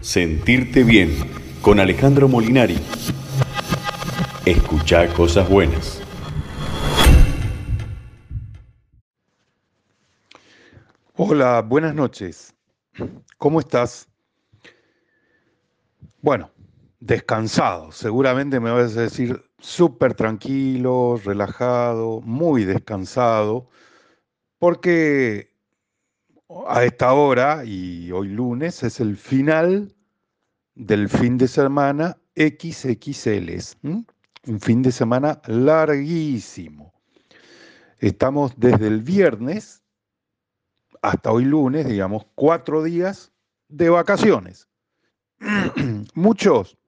Sentirte bien con Alejandro Molinari. Escucha cosas buenas. Hola, buenas noches. ¿Cómo estás? Bueno, descansado. Seguramente me vas a decir súper tranquilo, relajado, muy descansado, porque a esta hora y hoy lunes es el final del fin de semana XXL. Un fin de semana larguísimo. Estamos desde el viernes hasta hoy lunes, digamos, cuatro días de vacaciones. Muchos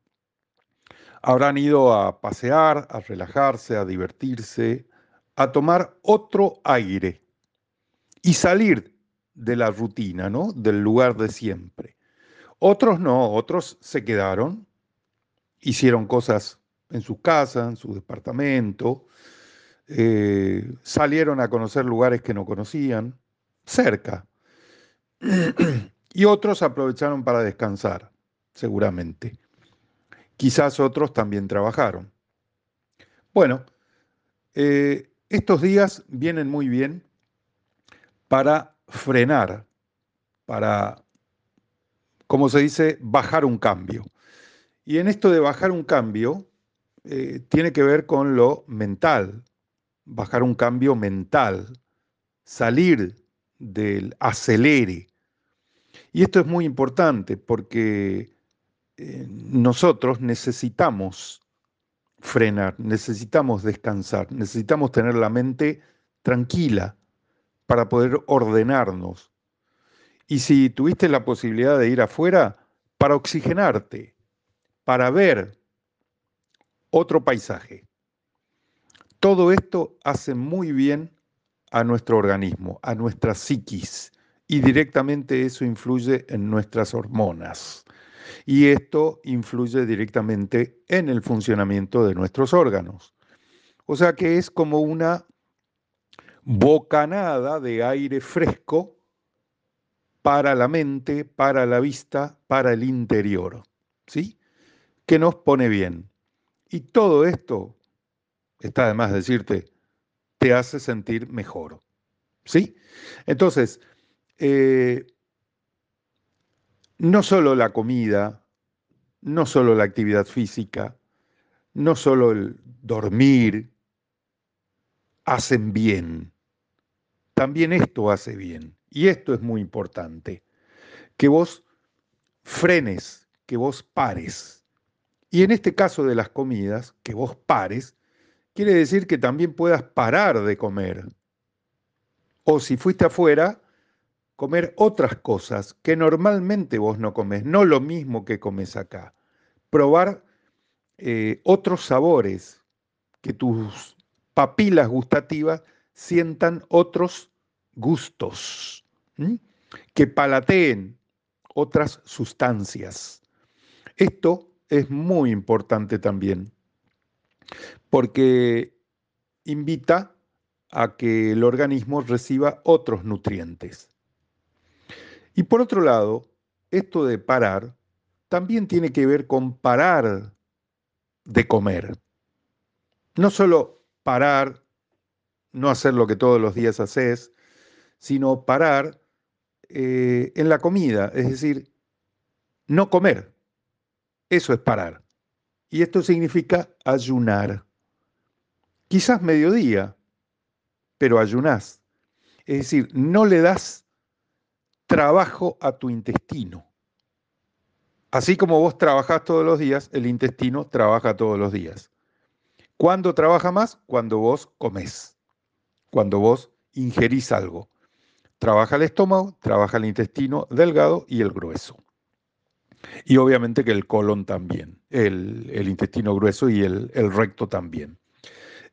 habrán ido a pasear, a relajarse, a divertirse, a tomar otro aire y salir de la rutina, ¿no? Del lugar de siempre. Otros no, otros se quedaron, hicieron cosas en su casa, en su departamento, eh, salieron a conocer lugares que no conocían, cerca. y otros aprovecharon para descansar, seguramente. Quizás otros también trabajaron. Bueno, eh, estos días vienen muy bien para frenar, para, como se dice, bajar un cambio. Y en esto de bajar un cambio, eh, tiene que ver con lo mental, bajar un cambio mental, salir del acelere. Y esto es muy importante porque eh, nosotros necesitamos frenar, necesitamos descansar, necesitamos tener la mente tranquila, para poder ordenarnos. Y si tuviste la posibilidad de ir afuera, para oxigenarte, para ver otro paisaje. Todo esto hace muy bien a nuestro organismo, a nuestra psiquis, y directamente eso influye en nuestras hormonas. Y esto influye directamente en el funcionamiento de nuestros órganos. O sea que es como una bocanada de aire fresco para la mente, para la vista, para el interior, ¿sí? Que nos pone bien. Y todo esto, está además decirte, te hace sentir mejor, ¿sí? Entonces, eh, no solo la comida, no solo la actividad física, no solo el dormir, hacen bien. También esto hace bien. Y esto es muy importante. Que vos frenes, que vos pares. Y en este caso de las comidas, que vos pares, quiere decir que también puedas parar de comer. O si fuiste afuera, comer otras cosas que normalmente vos no comes, no lo mismo que comes acá. Probar eh, otros sabores que tus papilas gustativas sientan otros gustos, que palateen otras sustancias. Esto es muy importante también, porque invita a que el organismo reciba otros nutrientes. Y por otro lado, esto de parar también tiene que ver con parar de comer. No solo parar, no hacer lo que todos los días haces, sino parar eh, en la comida, es decir, no comer. Eso es parar. Y esto significa ayunar. Quizás mediodía, pero ayunás. Es decir, no le das trabajo a tu intestino. Así como vos trabajás todos los días, el intestino trabaja todos los días. ¿Cuándo trabaja más? Cuando vos comés, cuando vos ingerís algo. Trabaja el estómago, trabaja el intestino delgado y el grueso. Y obviamente que el colon también, el, intestino grueso y el, recto también.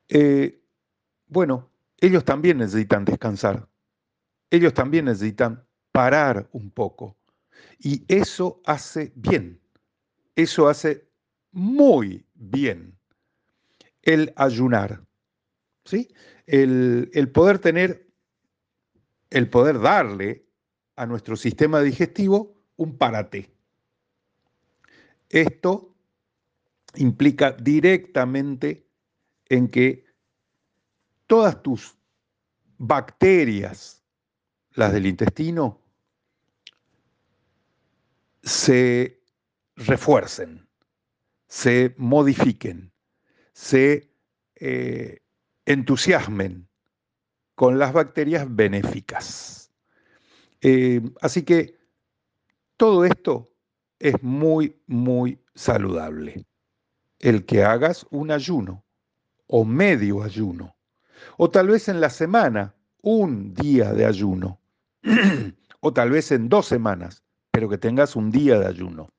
Eh, bueno, ellos también necesitan descansar. Ellos también necesitan parar un poco. Y eso hace bien. Eso hace muy bien el ayunar, ¿sí? El, el poder tener, el poder darle a nuestro sistema digestivo un parate, Esto implica directamente en que todas tus bacterias, las del intestino, se refuercen, se modifiquen, se eh, entusiasmen con las bacterias benéficas. Eh, así que todo esto es muy, muy saludable. El que hagas un ayuno o medio ayuno, o tal vez en la semana un día de ayuno, o tal vez en dos semanas, pero que tengas un día de ayuno.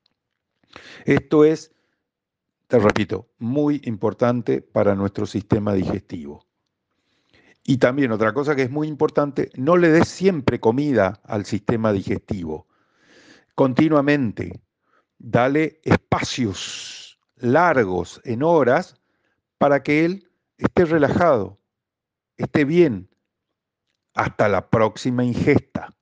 Esto es, te repito, muy importante para nuestro sistema digestivo. Y también otra cosa que es muy importante, no le des siempre comida al sistema digestivo. Continuamente, dale espacios largos en horas para que él esté relajado, esté bien, hasta la próxima ingesta.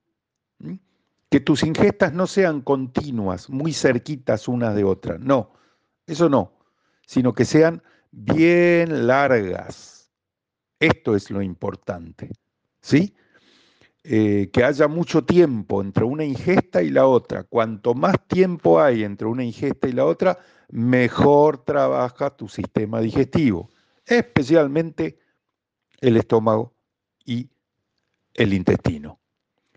Que tus ingestas no sean continuas, muy cerquitas unas de otras, no, eso no, sino que sean bien largas. Esto es lo importante, ¿sí? Eh, que haya mucho tiempo entre una ingesta y la otra. Cuanto más tiempo hay entre una ingesta y la otra, mejor trabaja tu sistema digestivo, especialmente el estómago y el intestino,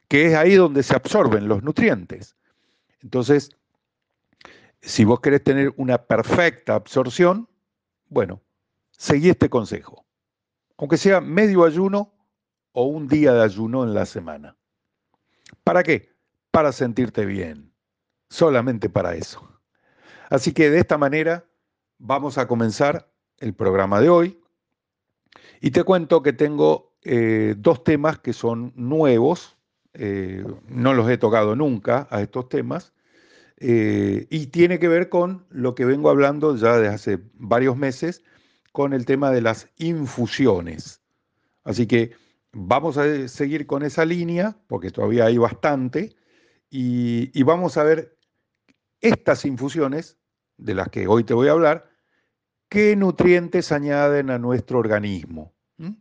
que es ahí donde se absorben los nutrientes. Entonces, si vos querés tener una perfecta absorción, bueno, seguí este consejo. Aunque sea medio ayuno o un día de ayuno en la semana. ¿Para qué? Para sentirte bien. Solamente para eso. Así que de esta manera vamos a comenzar el programa de hoy. Y te cuento que tengo eh, dos temas que son nuevos, eh, no los he tocado nunca a estos temas, eh, y tiene que ver con lo que vengo hablando ya desde hace varios meses, con el tema de las infusiones. Así que vamos a seguir con esa línea, porque todavía hay bastante, y vamos a ver estas infusiones, de las que hoy te voy a hablar, qué nutrientes añaden a nuestro organismo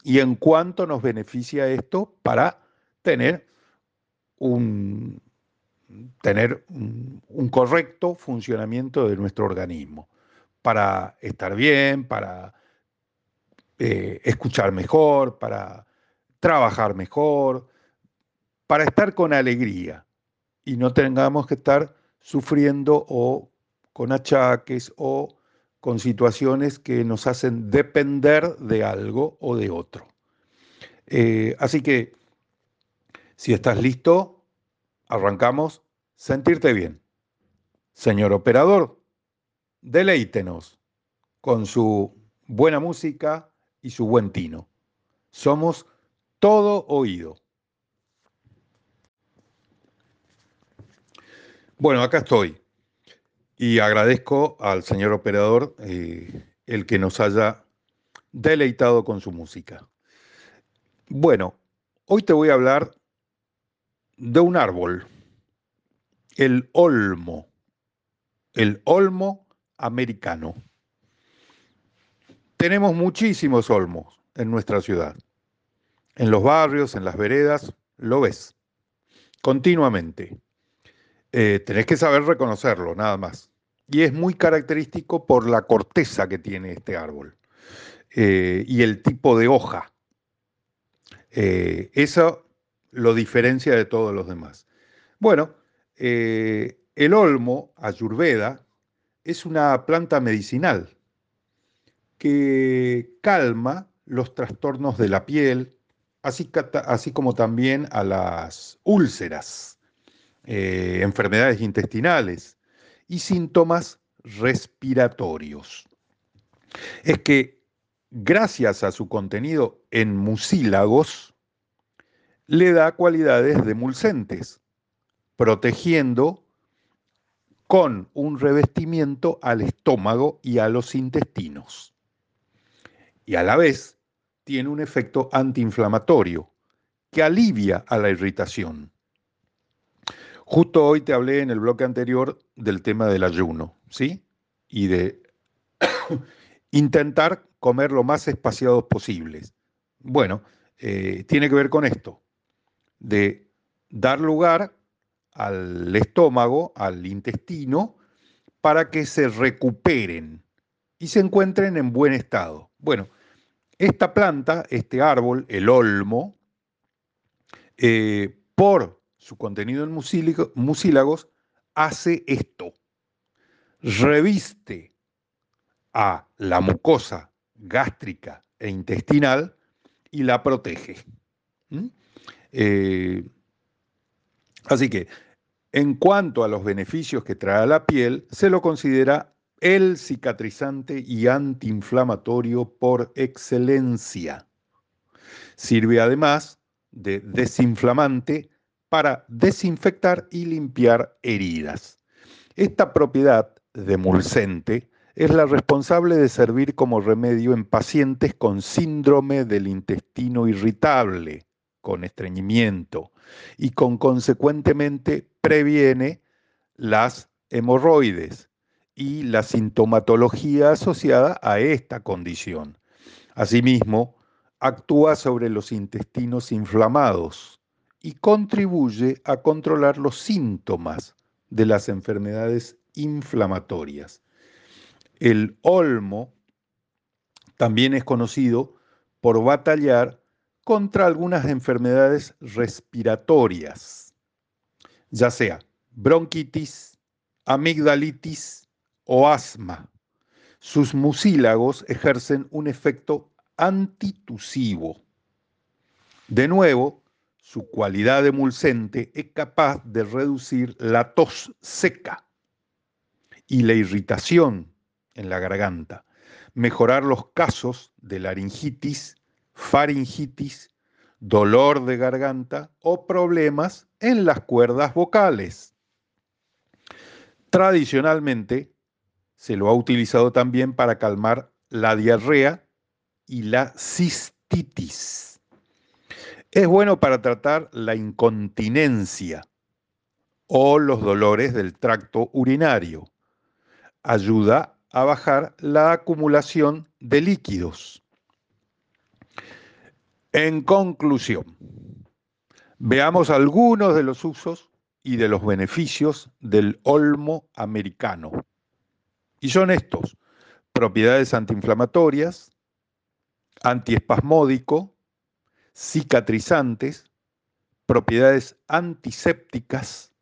y en cuánto nos beneficia esto para tener un, tener un, correcto funcionamiento de nuestro organismo, para estar bien, para eh, escuchar mejor, para trabajar mejor, para estar con alegría y no tengamos que estar sufriendo o con achaques o con situaciones que nos hacen depender de algo o de otro. Eh, así que, si estás listo, arrancamos. Sentirte bien. Señor operador, deleítenos con su buena música y su buen tino. Somos todo oído. Bueno, acá estoy y agradezco al señor operador eh, el que nos haya deleitado con su música. Bueno, hoy te voy a hablar de un árbol, el olmo, el olmo americano. Tenemos muchísimos olmos en nuestra ciudad. En los barrios, en las veredas, lo ves continuamente. Eh, tenés que saber reconocerlo, nada más. Y es muy característico por la corteza que tiene este árbol eh, y el tipo de hoja. Eh, eso lo diferencia de todos los demás. Bueno, el olmo, ayurveda, es una planta medicinal que calma los trastornos de la piel, así, así como también a las úlceras. Eh, enfermedades intestinales y síntomas respiratorios. Es que gracias a su contenido en mucílagos, le da cualidades demulcentes, protegiendo con un revestimiento al estómago y a los intestinos. Y a la vez tiene un efecto antiinflamatorio que alivia a la irritación. Justo hoy te hablé en el bloque anterior del tema del ayuno. ¿sí? Y de intentar comer lo más espaciados posibles. Bueno, eh, tiene que ver con esto, de dar lugar al estómago, al intestino, para que se recuperen y se encuentren en buen estado. Bueno, esta planta, este árbol, el olmo, eh, por su contenido en mucílagos, hace esto. Reviste a la mucosa gástrica e intestinal y la protege. ¿Mm? Eh, así que, en cuanto a los beneficios que trae a la piel, se lo considera el cicatrizante y antiinflamatorio por excelencia. Sirve además de desinflamante para desinfectar y limpiar heridas. Esta propiedad demulcente es la responsable de servir como remedio en pacientes con síndrome del intestino irritable, con estreñimiento, y con consecuentemente previene las hemorroides y la sintomatología asociada a esta condición. Asimismo, actúa sobre los intestinos inflamados y contribuye a controlar los síntomas de las enfermedades inflamatorias. El olmo también es conocido por batallar contra algunas enfermedades respiratorias, ya sea bronquitis, amigdalitis o asma. Sus mucílagos ejercen un efecto antitusivo. De nuevo, su cualidad emulsente es capaz de reducir la tos seca y la irritación en la garganta, mejorar los casos de laringitis, faringitis, dolor de garganta o problemas en las cuerdas vocales. Tradicionalmente se lo ha utilizado también para calmar la diarrea y la cistitis. Es bueno para tratar la incontinencia o los dolores del tracto urinario. Ayuda a bajar la acumulación de líquidos. En conclusión, veamos algunos de los usos y de los beneficios del olmo americano. Y son estos, propiedades antiinflamatorias, antiespasmódico, cicatrizantes, propiedades antisépticas,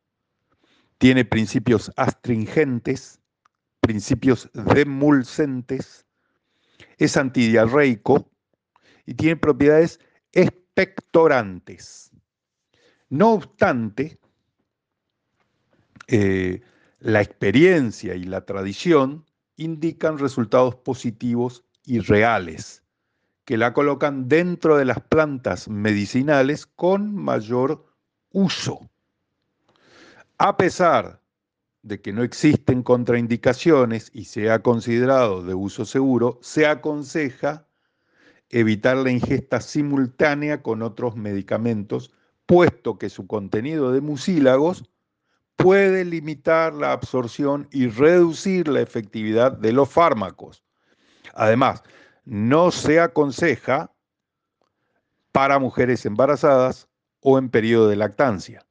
tiene principios astringentes, principios demulcentes, es antidiarreico y tiene propiedades expectorantes. No obstante, eh, la experiencia y la tradición indican resultados positivos y reales, que la colocan dentro de las plantas medicinales con mayor uso. A pesar de que no existen contraindicaciones y sea considerado de uso seguro, se aconseja evitar la ingesta simultánea con otros medicamentos, puesto que su contenido de mucílagos puede limitar la absorción y reducir la efectividad de los fármacos. Además, no se aconseja para mujeres embarazadas o en periodo de lactancia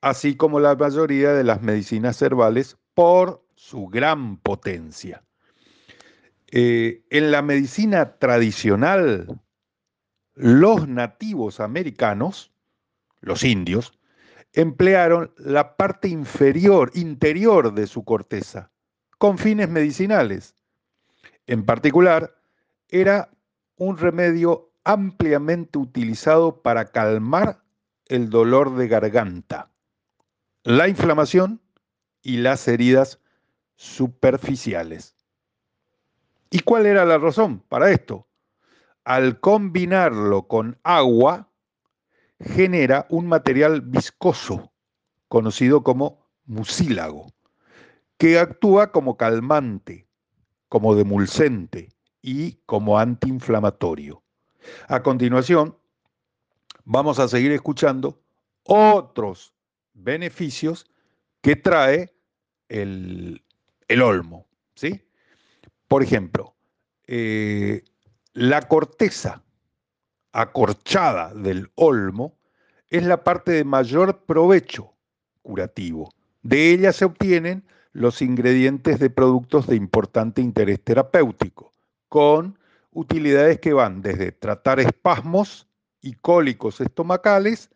así como la mayoría de las medicinas herbales por su gran potencia. Eh, en la medicina tradicional, los nativos americanos, los indios, emplearon la parte inferior, interior de su corteza, con fines medicinales. En particular, era un remedio ampliamente utilizado para calmar el dolor de garganta la inflamación y las heridas superficiales. ¿Y cuál era la razón para esto? Al combinarlo con agua, genera un material viscoso, conocido como mucílago, que actúa como calmante, como demulcente y como antiinflamatorio. A continuación, vamos a seguir escuchando otros beneficios que trae el, el olmo, ¿sí? Por ejemplo, eh, la corteza acorchada del olmo es la parte de mayor provecho curativo. De ella se obtienen los ingredientes de productos de importante interés terapéutico, con utilidades que van desde tratar espasmos y cólicos estomacales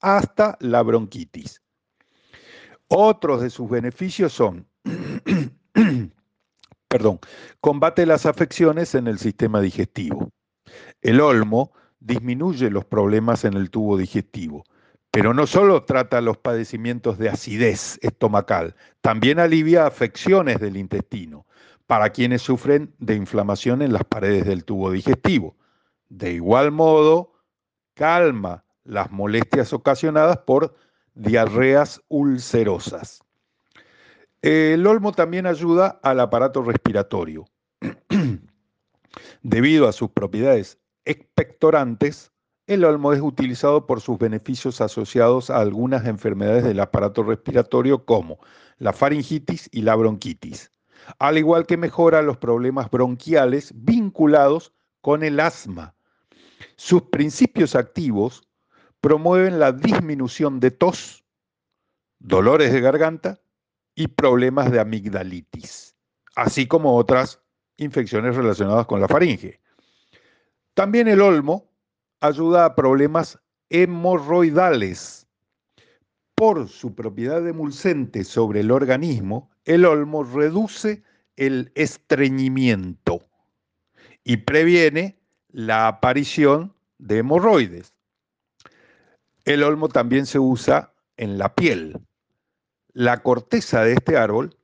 hasta la bronquitis. Otros de sus beneficios son, perdón, combate las afecciones en el sistema digestivo. El olmo disminuye los problemas en el tubo digestivo, pero no solo trata los padecimientos de acidez estomacal, también alivia afecciones del intestino para quienes sufren de inflamación en las paredes del tubo digestivo. De igual modo, calma las molestias ocasionadas por diarreas ulcerosas. El olmo también ayuda al aparato respiratorio. Debido a sus propiedades expectorantes, el olmo es utilizado por sus beneficios asociados a algunas enfermedades del aparato respiratorio como la faringitis y la bronquitis, al igual que mejora los problemas bronquiales vinculados con el asma. Sus principios activos promueven la disminución de tos, dolores de garganta y problemas de amigdalitis, así como otras infecciones relacionadas con la faringe. También el olmo ayuda a problemas hemorroidales. Por su propiedad emulsente sobre el organismo, el olmo reduce el estreñimiento y previene la aparición de hemorroides. El olmo también se usa en la piel. La corteza de este árbol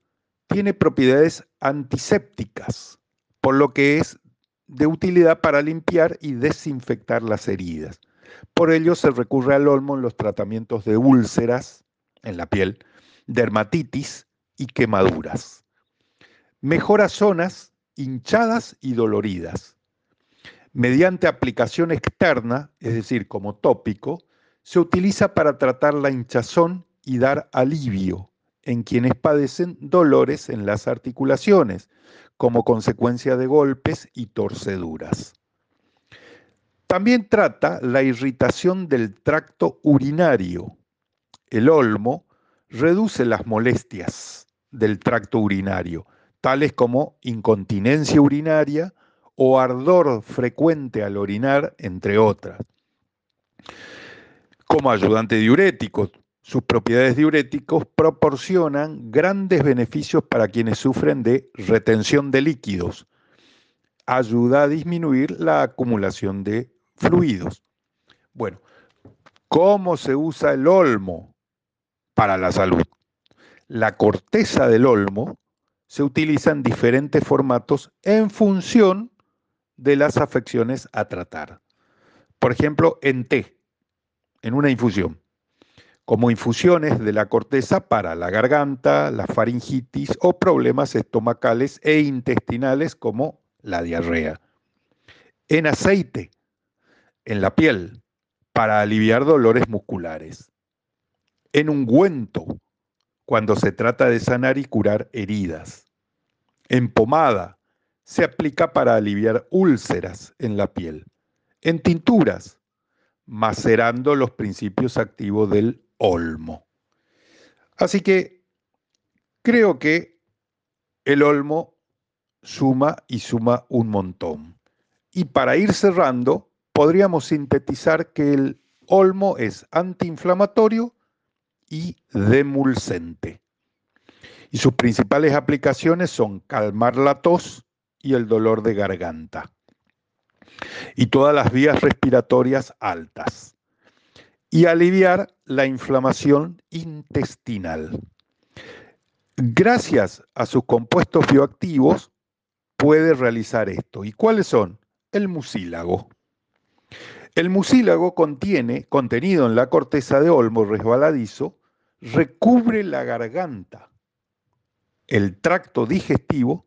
tiene propiedades antisépticas, por lo que es de utilidad para limpiar y desinfectar las heridas. Por ello se recurre al olmo en los tratamientos de úlceras en la piel, dermatitis y quemaduras. Mejora zonas hinchadas y doloridas. Mediante aplicación externa, es decir, como tópico, se utiliza para tratar la hinchazón y dar alivio en quienes padecen dolores en las articulaciones, como consecuencia de golpes y torceduras. También trata la irritación del tracto urinario. El olmo reduce las molestias del tracto urinario, tales como incontinencia urinaria o ardor frecuente al orinar, entre otras. Como ayudante diurético, sus propiedades diuréticos proporcionan grandes beneficios para quienes sufren de retención de líquidos. Ayuda a disminuir la acumulación de fluidos. Bueno, ¿cómo se usa el olmo para la salud? La corteza del olmo se utiliza en diferentes formatos en función de las afecciones a tratar. Por ejemplo, en té, en una infusión como infusiones de la corteza para la garganta, la faringitis o problemas estomacales e intestinales como la diarrea. En aceite, en la piel, para aliviar dolores musculares. En ungüento, cuando se trata de sanar y curar heridas. En pomada, se aplica para aliviar úlceras en la piel. En tinturas, macerando los principios activos del olmo. Así que creo que el olmo suma y suma un montón. Y para ir cerrando, podríamos sintetizar que el olmo es antiinflamatorio y demulcente. Y sus principales aplicaciones son calmar la tos y el dolor de garganta. Y todas las vías respiratorias altas y aliviar la inflamación intestinal. Gracias a sus compuestos bioactivos puede realizar esto. ¿Y cuáles son? El mucílago. El mucílago contiene, contenido en la corteza de olmo resbaladizo, recubre la garganta, el tracto digestivo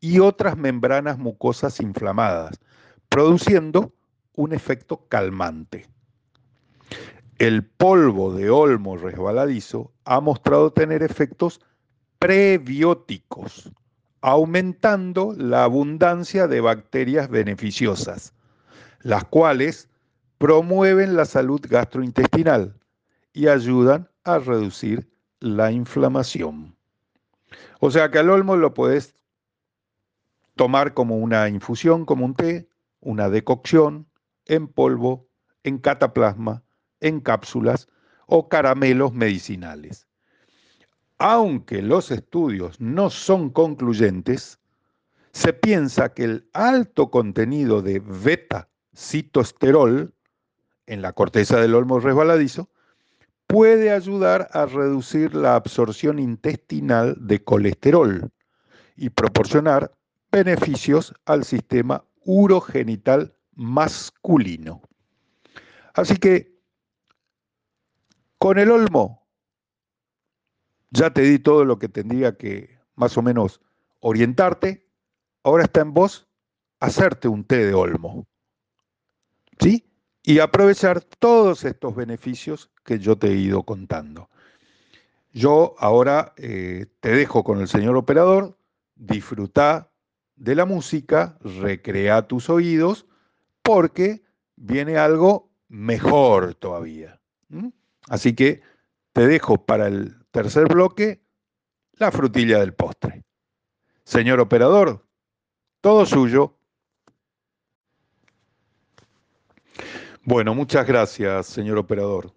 y otras membranas mucosas inflamadas, produciendo un efecto calmante. El polvo de olmo resbaladizo ha mostrado tener efectos prebióticos, aumentando la abundancia de bacterias beneficiosas, las cuales promueven la salud gastrointestinal y ayudan a reducir la inflamación. O sea que al olmo lo puedes tomar como una infusión, como un té, una decocción, en polvo, en cataplasma, en cápsulas o caramelos medicinales. Aunque los estudios no son concluyentes, se piensa que el alto contenido de beta-citosterol en la corteza del olmo resbaladizo puede ayudar a reducir la absorción intestinal de colesterol y proporcionar beneficios al sistema urogenital masculino. Así que con el olmo ya te di todo lo que tendría que más o menos orientarte. Ahora está en vos hacerte un té de olmo. ¿Sí? Y aprovechar todos estos beneficios que yo te he ido contando. Yo ahora eh, te dejo con el señor operador, disfruta de la música, recrea tus oídos, porque viene algo mejor todavía. Así que te dejo para el tercer bloque la frutilla del postre. Señor operador, todo suyo. Bueno, muchas gracias, señor operador.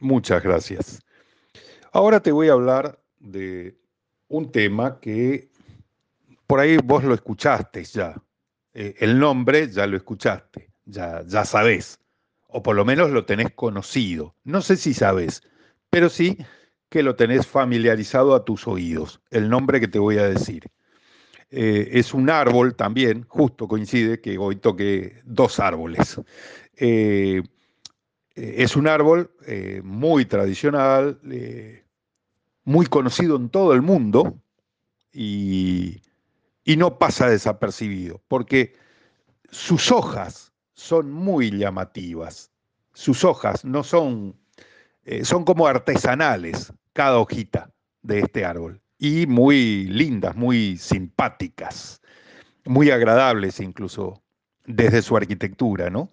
Muchas gracias. Ahora te voy a hablar de un tema que por ahí vos lo escuchaste ya. Eh, el nombre ya lo escuchaste, ya, ya sabés, o por lo menos lo tenés conocido. No sé si sabés, pero sí que lo tenés familiarizado a tus oídos, el nombre que te voy a decir. Eh, es un árbol también, justo coincide que hoy toqué dos árboles. Eh, es un árbol muy tradicional, muy conocido en todo el mundo y no pasa desapercibido, porque sus hojas son muy llamativas. Sus hojas no son, eh, son como artesanales, cada hojita de este árbol, y muy lindas, muy simpáticas, muy agradables incluso desde su arquitectura, ¿no?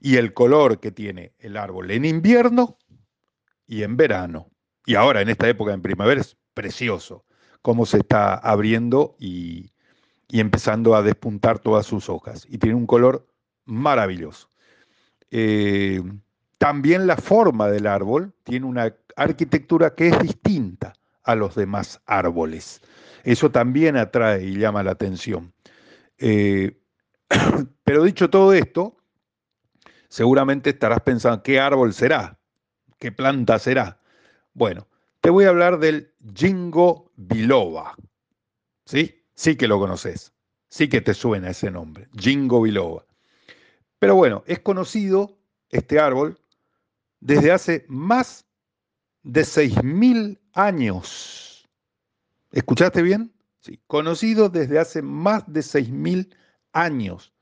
Y el color que tiene el árbol en invierno y en verano. Y ahora en esta época en primavera es precioso cómo se está abriendo y, y empezando a despuntar todas sus hojas. Y tiene un color maravilloso. Eh, también la forma del árbol tiene una arquitectura que es distinta a los demás árboles. Eso también atrae y llama la atención. Eh, pero dicho todo esto, seguramente estarás pensando, ¿qué árbol será? ¿Qué planta será? Bueno, te voy a hablar del Jingo biloba. ¿Sí? Sí que lo conoces, sí que te suena ese nombre, Jingo biloba. Pero bueno, es conocido este árbol desde hace más de 6.000 años. ¿Escuchaste bien? Sí, conocido desde hace más de 6.000 años,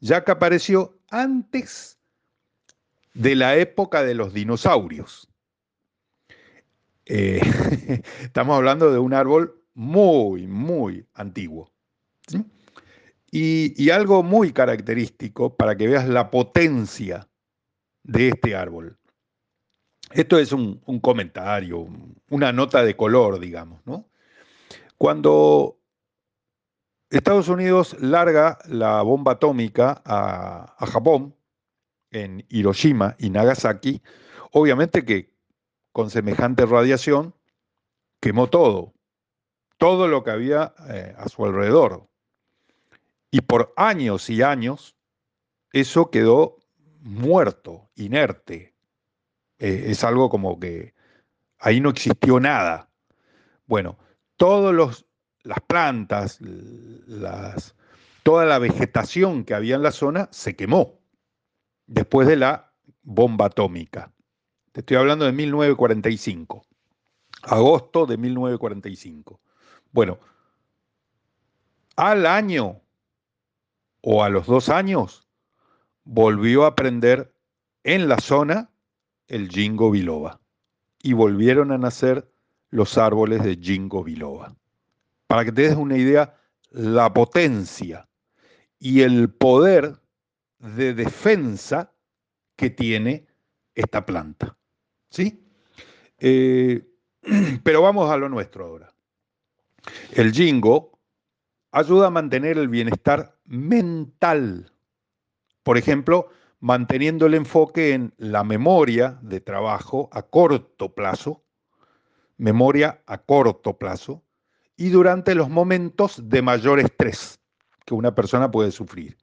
ya que apareció antes de la época de los dinosaurios. Eh, estamos hablando de un árbol muy, muy antiguo. Y, algo muy característico para que veas la potencia de este árbol. Esto es un, comentario, una nota de color, digamos, ¿no? Cuando Estados Unidos larga la bomba atómica a, Japón, en Hiroshima y Nagasaki, obviamente que con semejante radiación quemó todo, todo lo que había eh, a su alrededor. Y por años y años, eso quedó muerto, inerte. Eh, es algo como que ahí no existió nada. Bueno, todas las plantas, las, toda la vegetación que había en la zona se quemó después de la bomba atómica. Te estoy hablando de 1945, agosto de 1945. Bueno, al año o a los dos años volvió a aprender en la zona el jingo biloba y volvieron a nacer los árboles de Jingo biloba. Para que te des una idea, la potencia y el poder de defensa que tiene esta planta. ¿Sí? Eh, pero vamos a lo nuestro ahora. El jingo ayuda a mantener el bienestar mental. Por ejemplo, manteniendo el enfoque en la memoria de trabajo a corto plazo, memoria a corto plazo, y durante los momentos de mayor estrés que una persona puede sufrir.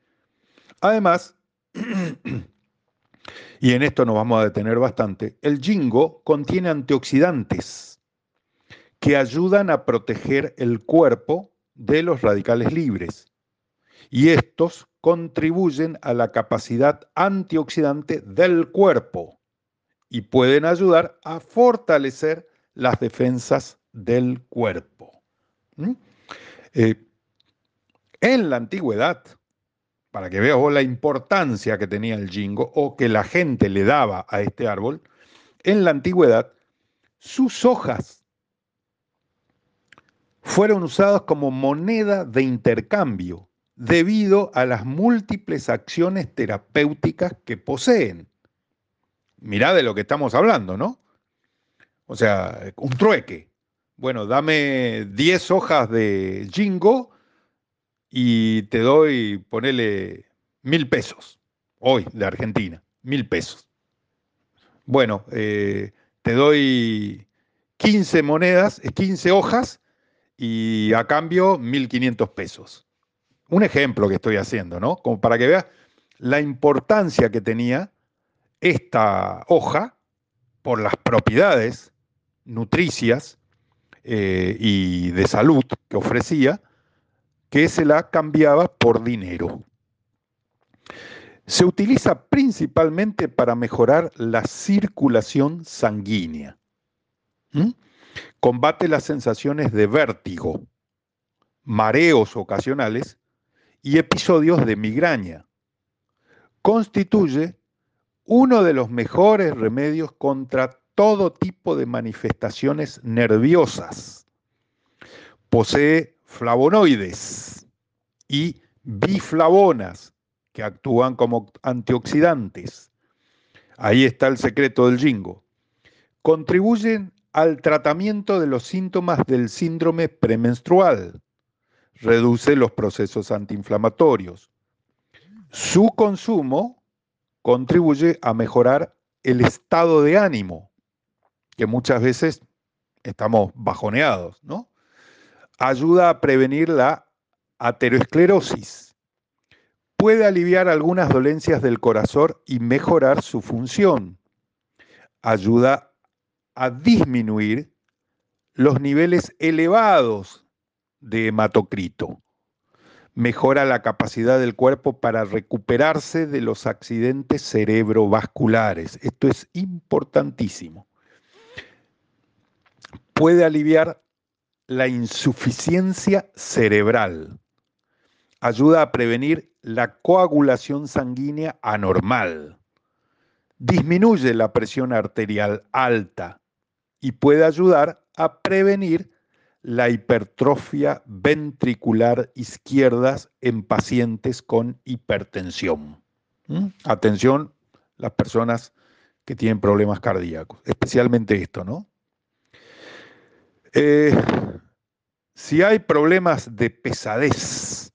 Además, y en esto nos vamos a detener bastante, el jingo contiene antioxidantes que ayudan a proteger el cuerpo de los radicales libres. Y estos contribuyen a la capacidad antioxidante del cuerpo y pueden ayudar a fortalecer las defensas del cuerpo. ¿Mm? Eh, en la antigüedad, para que veas la importancia que tenía el jingo o que la gente le daba a este árbol, en la antigüedad sus hojas fueron usadas como moneda de intercambio debido a las múltiples acciones terapéuticas que poseen. Mirá de lo que estamos hablando, ¿no? O sea, un trueque. Bueno, dame 10 hojas de jingo y te doy, ponele mil pesos, hoy de Argentina, mil pesos. Bueno, eh, te doy 15 monedas, 15 hojas y a cambio 1.500 pesos. Un ejemplo que estoy haciendo, ¿no? Como para que veas la importancia que tenía esta hoja por las propiedades nutricias eh, y de salud que ofrecía, que se la cambiaba por dinero. Se utiliza principalmente para mejorar la circulación sanguínea. Combate las sensaciones de vértigo, mareos ocasionales y episodios de migraña. Constituye uno de los mejores remedios contra todo tipo de manifestaciones nerviosas. Posee flavonoides y biflavonas que actúan como antioxidantes. Ahí está el secreto del jingo. Contribuyen al tratamiento de los síntomas del síndrome premenstrual reduce los procesos antiinflamatorios. Su consumo contribuye a mejorar el estado de ánimo, que muchas veces estamos bajoneados, ¿no? Ayuda a prevenir la aterosclerosis. Puede aliviar algunas dolencias del corazón y mejorar su función. Ayuda a disminuir los niveles elevados de hematocrito. Mejora la capacidad del cuerpo para recuperarse de los accidentes cerebrovasculares. Esto es importantísimo. Puede aliviar la insuficiencia cerebral. Ayuda a prevenir la coagulación sanguínea anormal. Disminuye la presión arterial alta y puede ayudar a prevenir la hipertrofia ventricular izquierda en pacientes con hipertensión. ¿Mm? Atención, las personas que tienen problemas cardíacos, especialmente esto, ¿no? Eh, si hay problemas de pesadez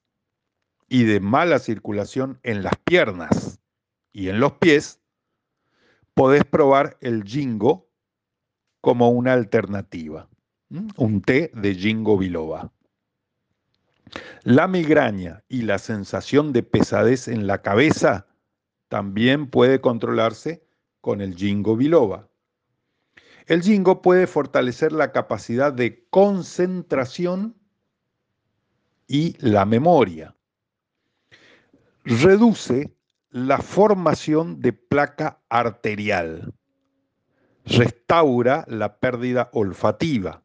y de mala circulación en las piernas y en los pies, podés probar el jingo como una alternativa un té de jingo biloba. La migraña y la sensación de pesadez en la cabeza también puede controlarse con el jingo biloba. El jingo puede fortalecer la capacidad de concentración y la memoria. Reduce la formación de placa arterial. Restaura la pérdida olfativa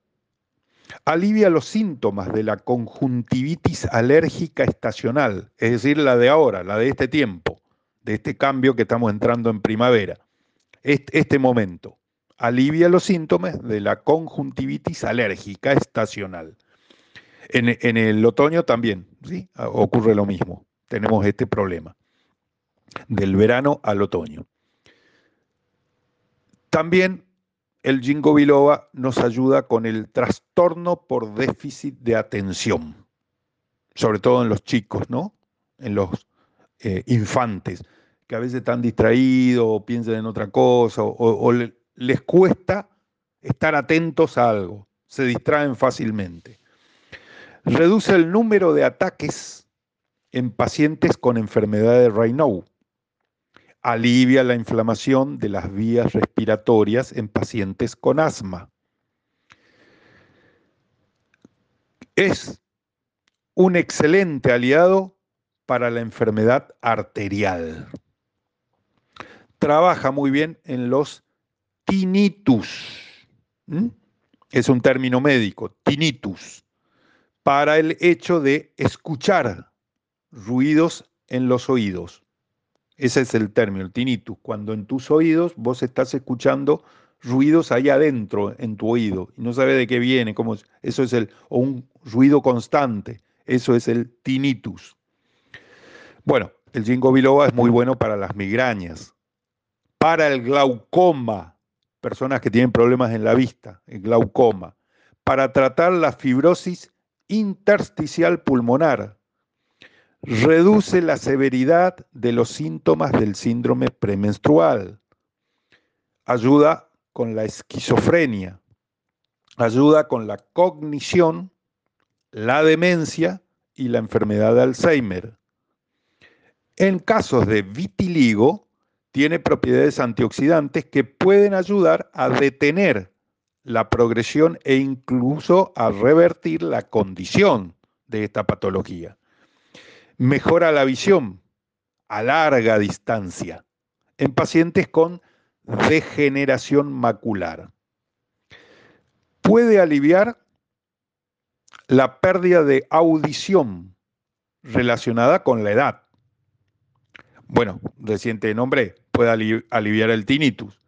alivia los síntomas de la conjuntivitis alérgica estacional, es decir, la de ahora, la de este tiempo, de este cambio que estamos entrando en primavera, este, momento. alivia los síntomas de la conjuntivitis alérgica estacional. En, el otoño también, ¿sí? Ocurre lo mismo. Tenemos este problema del verano al otoño. También el jingo biloba nos ayuda con el trastorno por déficit de atención, sobre todo en los chicos, ¿no? En los eh, infantes, que a veces están distraídos o piensan en otra cosa o les cuesta estar atentos a algo, se distraen fácilmente. Reduce el número de ataques en pacientes con enfermedad de Raynaud. Alivia la inflamación de las vías respiratorias en pacientes con asma. Es un excelente aliado para la enfermedad arterial. Trabaja muy bien en los tinnitus. Es un término médico, tinnitus, para el hecho de escuchar ruidos en los oídos. Ese es el término, el tinnitus, cuando en tus oídos vos estás escuchando ruidos ahí adentro en tu oído y no sabes de qué viene, cómo eso es el o un ruido constante, eso es el tinnitus. Bueno, el ginkgo biloba es muy bueno para las migrañas, para el glaucoma, personas que tienen problemas en la vista, el glaucoma, para tratar la fibrosis intersticial pulmonar. Reduce la severidad de los síntomas del síndrome premenstrual. Ayuda con la esquizofrenia. Ayuda con la cognición, la demencia y la enfermedad de Alzheimer. En casos de vitiligo, tiene propiedades antioxidantes que pueden ayudar a detener la progresión e incluso a revertir la condición de esta patología. Mejora la visión a larga distancia en pacientes con degeneración macular. Puede aliviar la pérdida de audición relacionada con la edad. Bueno, reciente nombre, puede aliviar el tinnitus,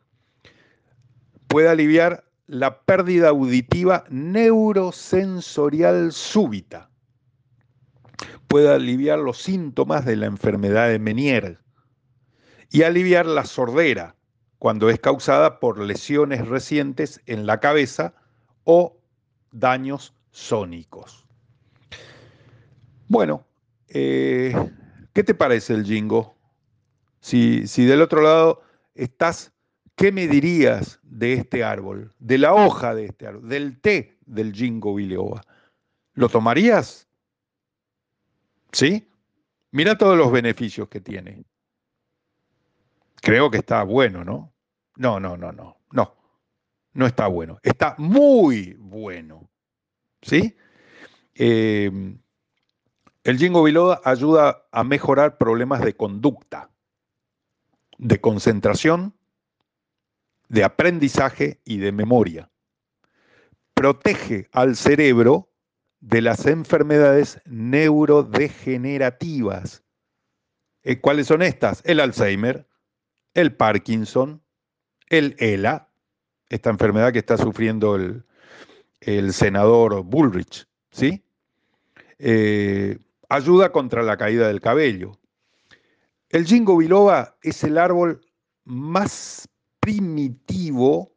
puede aliviar la pérdida auditiva neurosensorial súbita, puede aliviar los síntomas de la enfermedad de Menier y aliviar la sordera cuando es causada por lesiones recientes en la cabeza o daños sónicos. Bueno, eh, ¿qué te parece el jingo? Si, del otro lado estás, ¿qué me dirías de este árbol? De la hoja de este árbol, del té del jingo biloba. ¿Lo tomarías? ¿Sí? Mira todos los beneficios que tiene. Creo que está bueno, ¿no? No, no, no, no, no. No está bueno. Está muy bueno. ¿Sí? Eh, el jingo biloba ayuda a mejorar problemas de conducta de concentración, de aprendizaje y de memoria. Protege al cerebro de las enfermedades neurodegenerativas. Eh, ¿Cuáles son estas? El Alzheimer, el Parkinson, el ELA, esta enfermedad que está sufriendo el, senador Bullrich, ¿sí? Eh, ayuda contra la caída del cabello, el jingo biloba es el árbol más primitivo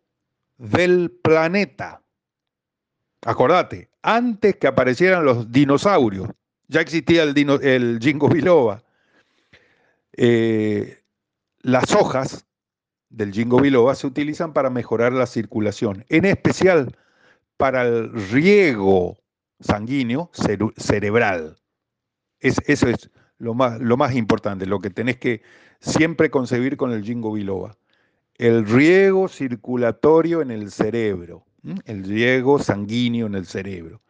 del planeta. Acordate, antes que aparecieran los dinosaurios, ya existía el, jingo biloba. Eh, las hojas del jingo biloba se utilizan para mejorar la circulación, en especial para el riego sanguíneo cerebral. Es, eso es lo más, lo más importante, lo que tenés que siempre concebir con el jingo biloba. El riego circulatorio en el cerebro, el riego sanguíneo en el cerebro.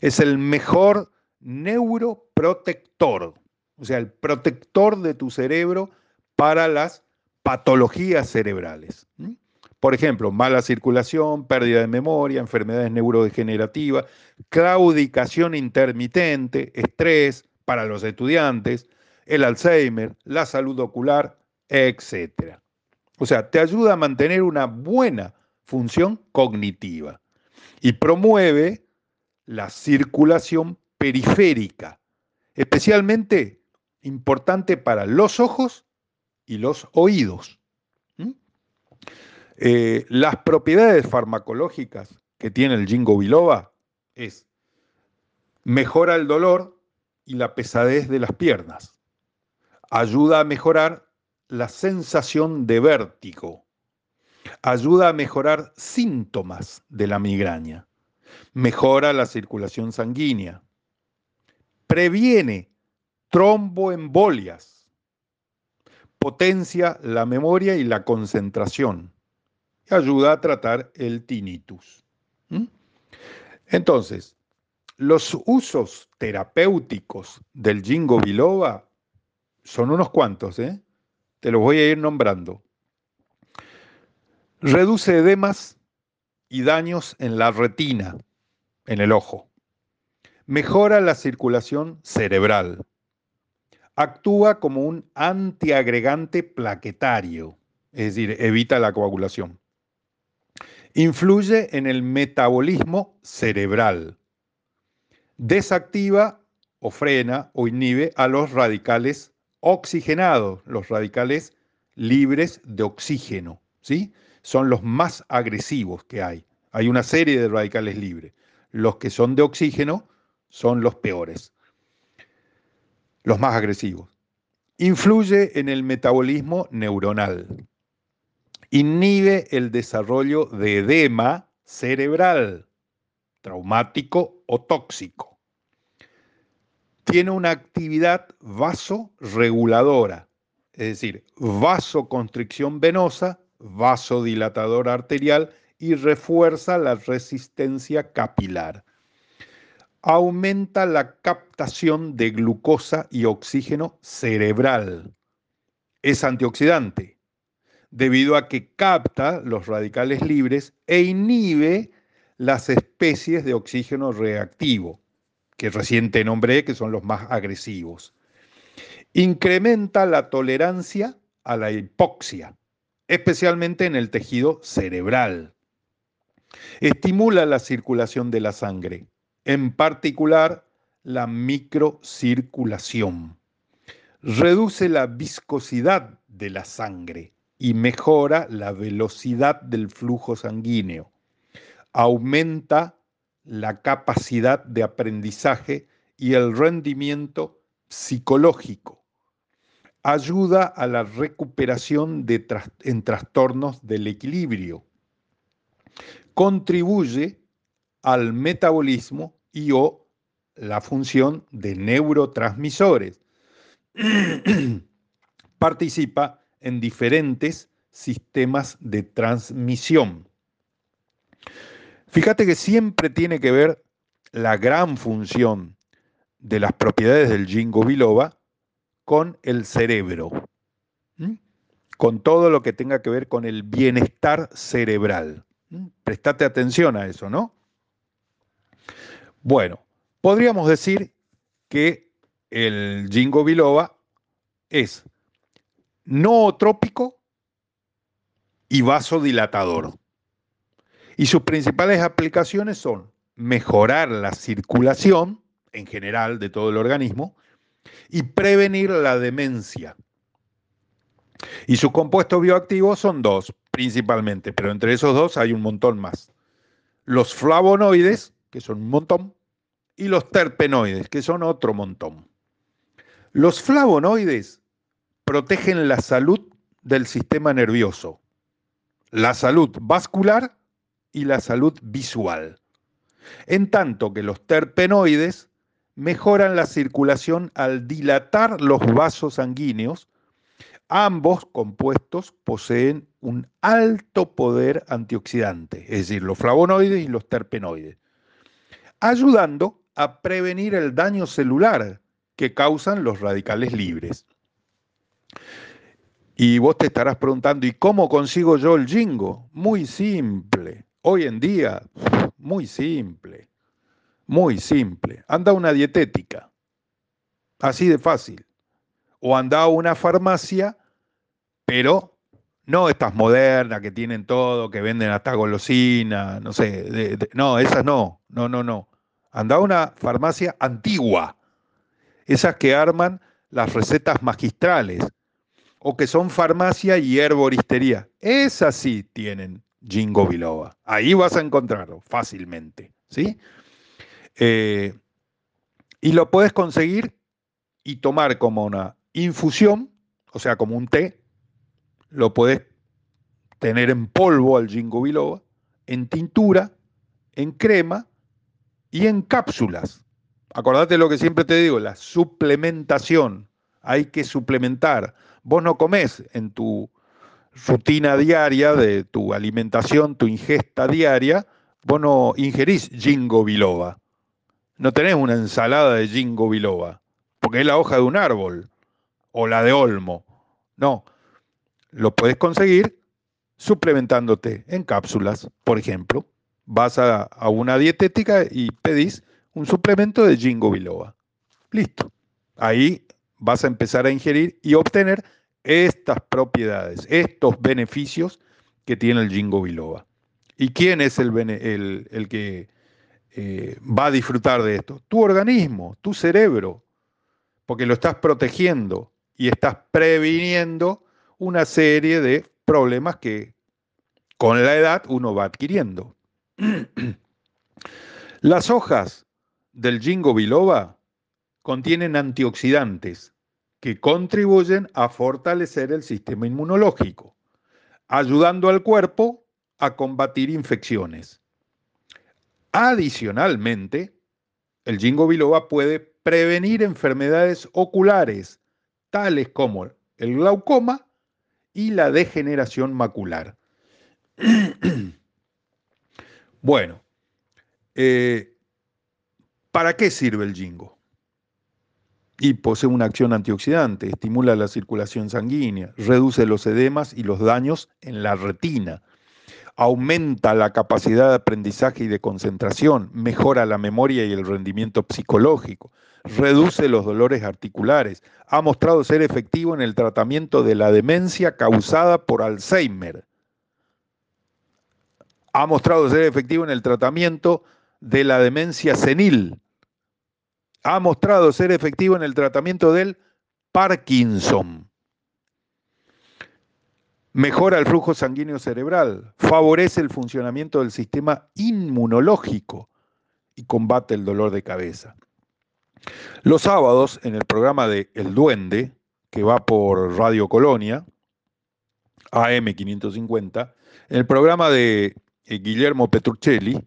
Es el mejor neuroprotector, o sea, el protector de tu cerebro para las patologías cerebrales. Por ejemplo, mala circulación, pérdida de memoria, enfermedades neurodegenerativas, claudicación intermitente, estrés, para los estudiantes, el Alzheimer, la salud ocular, etc. O sea, te ayuda a mantener una buena función cognitiva y promueve la circulación periférica, especialmente importante para los ojos y los oídos. Eh, las propiedades farmacológicas que tiene el jingo biloba es mejora el dolor y la pesadez de las piernas, ayuda a mejorar la sensación de vértigo, ayuda a mejorar síntomas de la migraña, mejora la circulación sanguínea, previene tromboembolias, potencia la memoria y la concentración, y ayuda a tratar el tinnitus. Entonces, los usos terapéuticos del jingo biloba son unos cuantos, ¿eh? te los voy a ir nombrando. Reduce edemas y daños en la retina, en el ojo. Mejora la circulación cerebral. Actúa como un antiagregante plaquetario, es decir, evita la coagulación. Influye en el metabolismo cerebral. Desactiva o frena o inhibe a los radicales oxigenados, los radicales libres de oxígeno, ¿sí? Son los más agresivos que hay. Hay una serie de radicales libres. Los que son de oxígeno son los peores, los más agresivos. Influye en el metabolismo neuronal. Inhibe el desarrollo de edema cerebral, traumático o tóxico. Tiene una actividad vasoreguladora, es decir, vasoconstricción venosa, vasodilatador arterial y refuerza la resistencia capilar. Aumenta la captación de glucosa y oxígeno cerebral. Es antioxidante, debido a que capta los radicales libres e inhibe las especies de oxígeno reactivo, que recién te nombré, que son los más agresivos. Incrementa la tolerancia a la hipoxia, especialmente en el tejido cerebral. Estimula la circulación de la sangre, en particular la microcirculación. Reduce la viscosidad de la sangre y mejora la velocidad del flujo sanguíneo. Aumenta la capacidad de aprendizaje y el rendimiento psicológico. Ayuda a la recuperación en trastornos del equilibrio contribuye al metabolismo y o la función de neurotransmisores. Participa en diferentes sistemas de transmisión. Fíjate que siempre tiene que ver la gran función de las propiedades del jingo biloba con el cerebro, con todo lo que tenga que ver con el bienestar cerebral. Prestate atención a eso, ¿no? Bueno, podríamos decir que el jingo biloba es nootrópico y vasodilatador. Y sus principales aplicaciones son mejorar la circulación en general de todo el organismo y prevenir la demencia. Y sus compuestos bioactivos son dos principalmente, pero entre esos dos hay un montón más. Los flavonoides, que son un montón, y los terpenoides, que son otro montón. Los flavonoides protegen la salud del sistema nervioso, la salud vascular y la salud visual, en tanto que los terpenoides mejoran la circulación al dilatar los vasos sanguíneos Ambos compuestos poseen un alto poder antioxidante, es decir, los flavonoides y los terpenoides, ayudando a prevenir el daño celular que causan los radicales libres. Y vos te estarás preguntando, ¿y cómo consigo yo el jingo? Muy simple. Hoy en día, muy simple. Muy simple. Anda a una dietética. Así de fácil. O anda a una farmacia pero No estas modernas que tienen todo, que venden hasta golosina, no sé. no, esas no, no, no, no. Anda a una farmacia antigua, esas que arman las recetas magistrales, o que son farmacia y herboristería. Esas sí tienen jingo biloba. Ahí vas a encontrarlo fácilmente, ¿sí? Eh, y lo puedes conseguir y tomar como una infusión, o sea, como un té. Lo puedes tener en polvo al jingo biloba, en tintura, en crema y en cápsulas. Acordate lo que siempre te digo, la suplementación. Hay que suplementar. Vos no comés en tu rutina diaria de tu alimentación, tu ingesta diaria, vos no ingerís jingo biloba. No tenés una ensalada de jingo biloba, porque es la hoja de un árbol o la de olmo. No, lo puedes conseguir suplementándote en cápsulas, por ejemplo. Vas a, una dietética y pedís un suplemento de jingo biloba. Listo. Ahí vas a empezar a ingerir y obtener estas propiedades, estos beneficios que tiene el jingo biloba. ¿Y quién es el, que eh, va a disfrutar de esto? Tu organismo, tu cerebro, porque lo estás protegiendo y estás previniendo una serie de problemas que con la edad uno va adquiriendo. Las hojas del jingo biloba contienen antioxidantes que contribuyen a fortalecer el sistema inmunológico, ayudando al cuerpo a combatir infecciones. Adicionalmente, el jingo biloba puede prevenir enfermedades oculares, tales como el glaucoma y la degeneración macular. bueno, eh, ¿Para qué sirve el jingo? Y posee una acción antioxidante, estimula la circulación sanguínea, reduce los edemas y los daños en la retina, aumenta la capacidad de aprendizaje y de concentración, mejora la memoria y el rendimiento psicológico, reduce los dolores articulares, ha mostrado ser efectivo en el tratamiento de la demencia causada por Alzheimer, ha mostrado ser efectivo en el tratamiento de la demencia senil, ha mostrado ser efectivo en el tratamiento del Parkinson. Mejora el flujo sanguíneo cerebral, favorece el funcionamiento del sistema inmunológico y combate el dolor de cabeza. Los sábados, en el programa de El Duende, que va por Radio Colonia, AM550, en el programa de eh, Guillermo Petruccelli,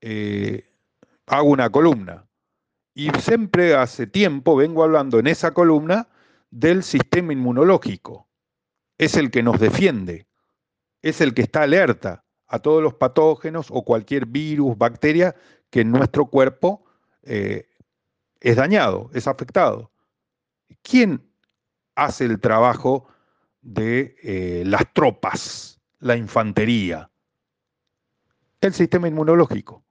eh, hago una columna y siempre hace tiempo vengo hablando en esa columna del sistema inmunológico. Es el que nos defiende, es el que está alerta a todos los patógenos o cualquier virus, bacteria que en nuestro cuerpo eh, es dañado, es afectado. ¿Quién hace el trabajo de eh, las tropas, la infantería? El sistema inmunológico.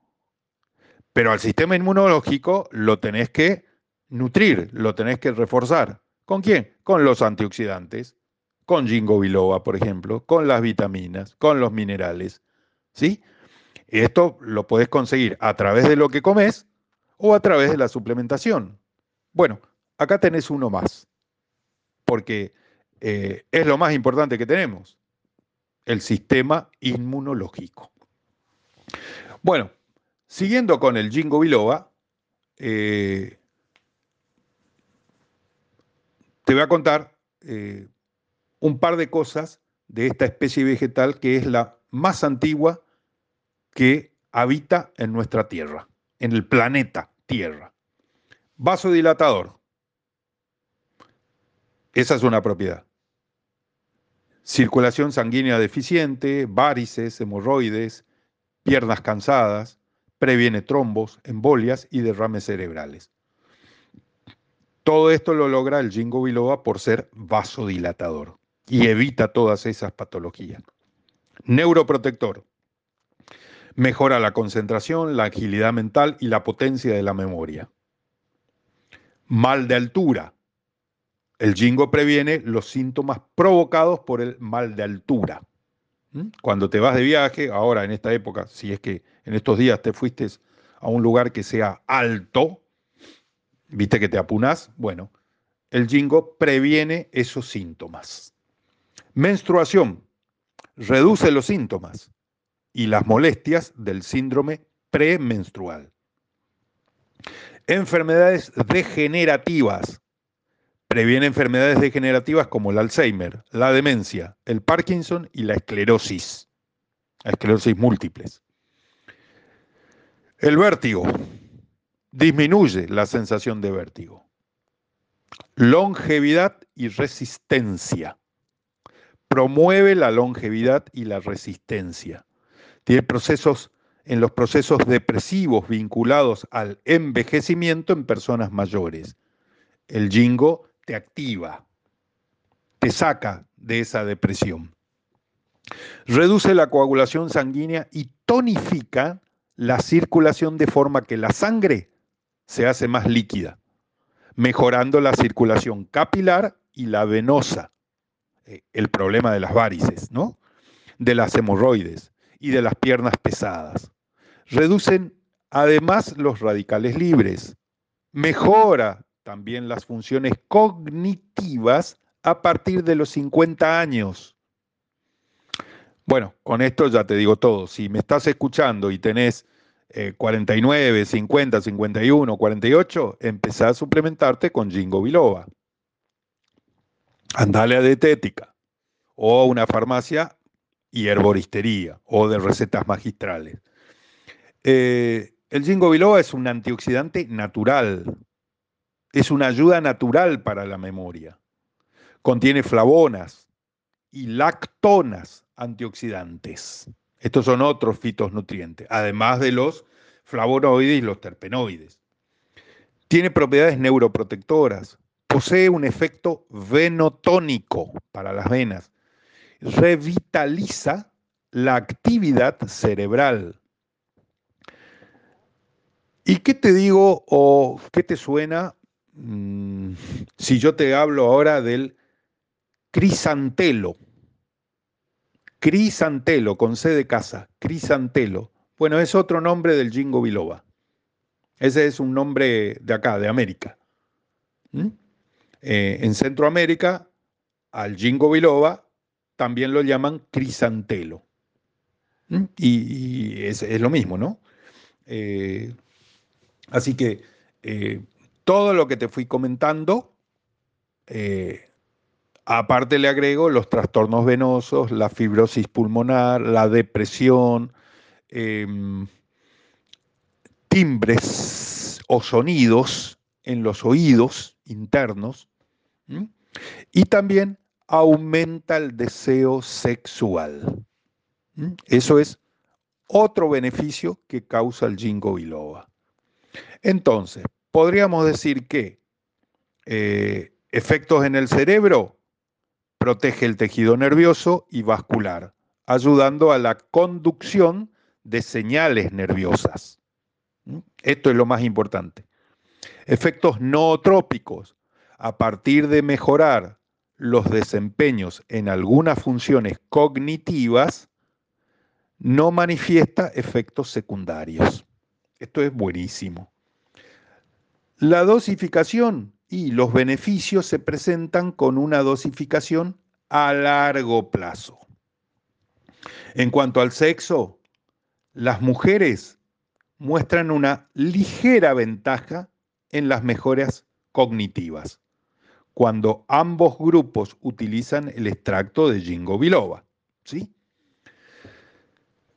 Pero al sistema inmunológico lo tenés que nutrir, lo tenés que reforzar. ¿Con quién? Con los antioxidantes, con ginkgo biloba, por ejemplo, con las vitaminas, con los minerales. ¿Sí? Esto lo podés conseguir a través de lo que comes o a través de la suplementación. Bueno, acá tenés uno más, porque eh, es lo más importante que tenemos, el sistema inmunológico. Bueno, Siguiendo con el Jingo Biloba, eh, te voy a contar eh, un par de cosas de esta especie vegetal que es la más antigua que habita en nuestra Tierra, en el planeta Tierra. Vasodilatador. Esa es una propiedad. Circulación sanguínea deficiente, varices, hemorroides, piernas cansadas, previene trombos, embolias y derrames cerebrales. Todo esto lo logra el jingo biloba por ser vasodilatador y evita todas esas patologías. Neuroprotector. Mejora la concentración, la agilidad mental y la potencia de la memoria. Mal de altura. El jingo previene los síntomas provocados por el mal de altura. ¿Mm? Cuando te vas de viaje, ahora en esta época, si es que en estos días te fuiste a un lugar que sea alto, viste que te apunas, bueno, el jingo previene esos síntomas. Menstruación reduce los síntomas y las molestias del síndrome premenstrual. Enfermedades degenerativas. Previene enfermedades degenerativas como el Alzheimer, la demencia, el Parkinson y la esclerosis. Esclerosis múltiples. El vértigo. Disminuye la sensación de vértigo. Longevidad y resistencia. Promueve la longevidad y la resistencia. Tiene procesos en los procesos depresivos vinculados al envejecimiento en personas mayores. El jingo te activa, te saca de esa depresión. Reduce la coagulación sanguínea y tonifica la circulación de forma que la sangre se hace más líquida, mejorando la circulación capilar y la venosa. Eh, el problema de las varices, ¿no? De las hemorroides y de las piernas pesadas reducen además los radicales libres, mejora también las funciones cognitivas a partir de los 50 años. Bueno, con esto ya te digo todo. Si me estás escuchando y tenés 49, 50, 51, 48, empezá a suplementarte con Jingo Biloba. Andale a dietética o a una farmacia y herboristería o de recetas magistrales. Eh, el ginkgo biloba es un antioxidante natural, es una ayuda natural para la memoria. Contiene flavonas y lactonas antioxidantes. Estos son otros fitonutrientes, además de los flavonoides y los terpenoides. Tiene propiedades neuroprotectoras. Posee un efecto venotónico para las venas. Revitaliza la actividad cerebral. ¿Y qué te digo o qué te suena mm, si yo te hablo ahora del crisantelo? Crisantelo, con C de casa, crisantelo. Bueno, es otro nombre del jingo biloba. Ese es un nombre de acá, de América. ¿Mm? Eh, en Centroamérica, al jingo biloba también lo llaman crisantelo. ¿Mm? Y, es, lo mismo, ¿no? Eh, Así que eh, todo lo que te fui comentando, aparte le agrego los trastornos venosos, la fibrosis pulmonar, la depresión, em, timbres o sonidos en los oídos internos y también aumenta el deseo sexual. Eso es otro beneficio que causa el jingo biloba. Entonces, podríamos decir que eh, efectos en el cerebro protege el tejido nervioso y vascular, ayudando a la conducción de señales nerviosas. ¿Mm? Esto es lo más importante. Efectos nootrópicos, a partir de mejorar los desempeños en algunas funciones cognitivas, no manifiesta efectos secundarios. Esto es buenísimo. La dosificación y los beneficios se presentan con una dosificación a largo plazo. En cuanto al sexo, las mujeres muestran una ligera ventaja en las mejoras cognitivas cuando ambos grupos utilizan el extracto de Jingo biloba. ¿sí?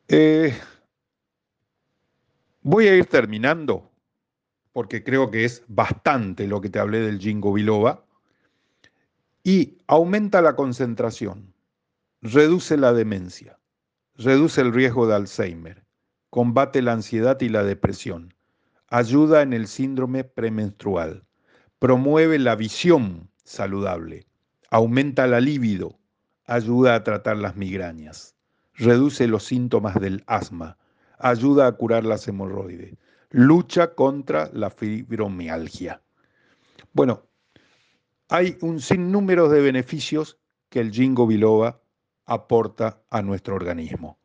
Eh, Voy a ir terminando, porque creo que es bastante lo que te hablé del jingo biloba. Y aumenta la concentración, reduce la demencia, reduce el riesgo de Alzheimer, combate la ansiedad y la depresión, ayuda en el síndrome premenstrual, promueve la visión saludable, aumenta la libido, ayuda a tratar las migrañas, reduce los síntomas del asma, ayuda a curar las hemorroides, lucha contra la fibromialgia. Bueno, hay un sinnúmero de beneficios que el jingo biloba aporta a nuestro organismo.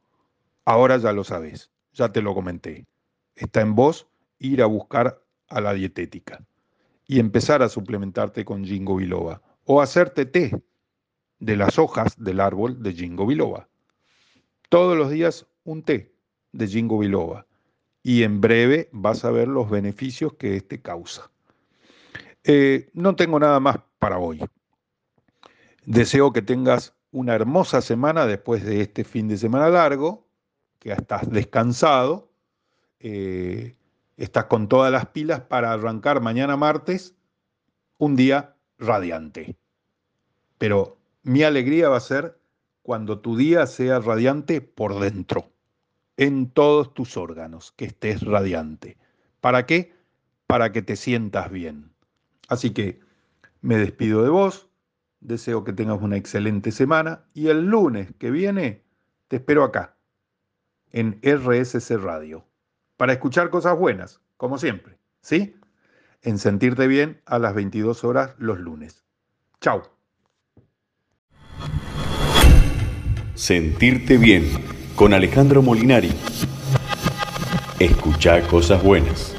Ahora ya lo sabes, ya te lo comenté. Está en vos ir a buscar a la dietética y empezar a suplementarte con jingo biloba o hacerte té de las hojas del árbol de jingo biloba. Todos los días un té de jingo biloba y en breve vas a ver los beneficios que este causa. Eh, no tengo nada más para hoy. Deseo que tengas una hermosa semana después de este fin de semana largo, que estás descansado, eh, estás con todas las pilas para arrancar mañana martes un día radiante. Pero mi alegría va a ser cuando tu día sea radiante por dentro, en todos tus órganos, que estés radiante. ¿Para qué? Para que te sientas bien. Así que me despido de vos, deseo que tengas una excelente semana y el lunes que viene te espero acá, en RSC Radio, para escuchar cosas buenas, como siempre, ¿sí? En Sentirte Bien a las 22 horas los lunes. Chao. Sentirte Bien con Alejandro Molinari. Escucha cosas buenas.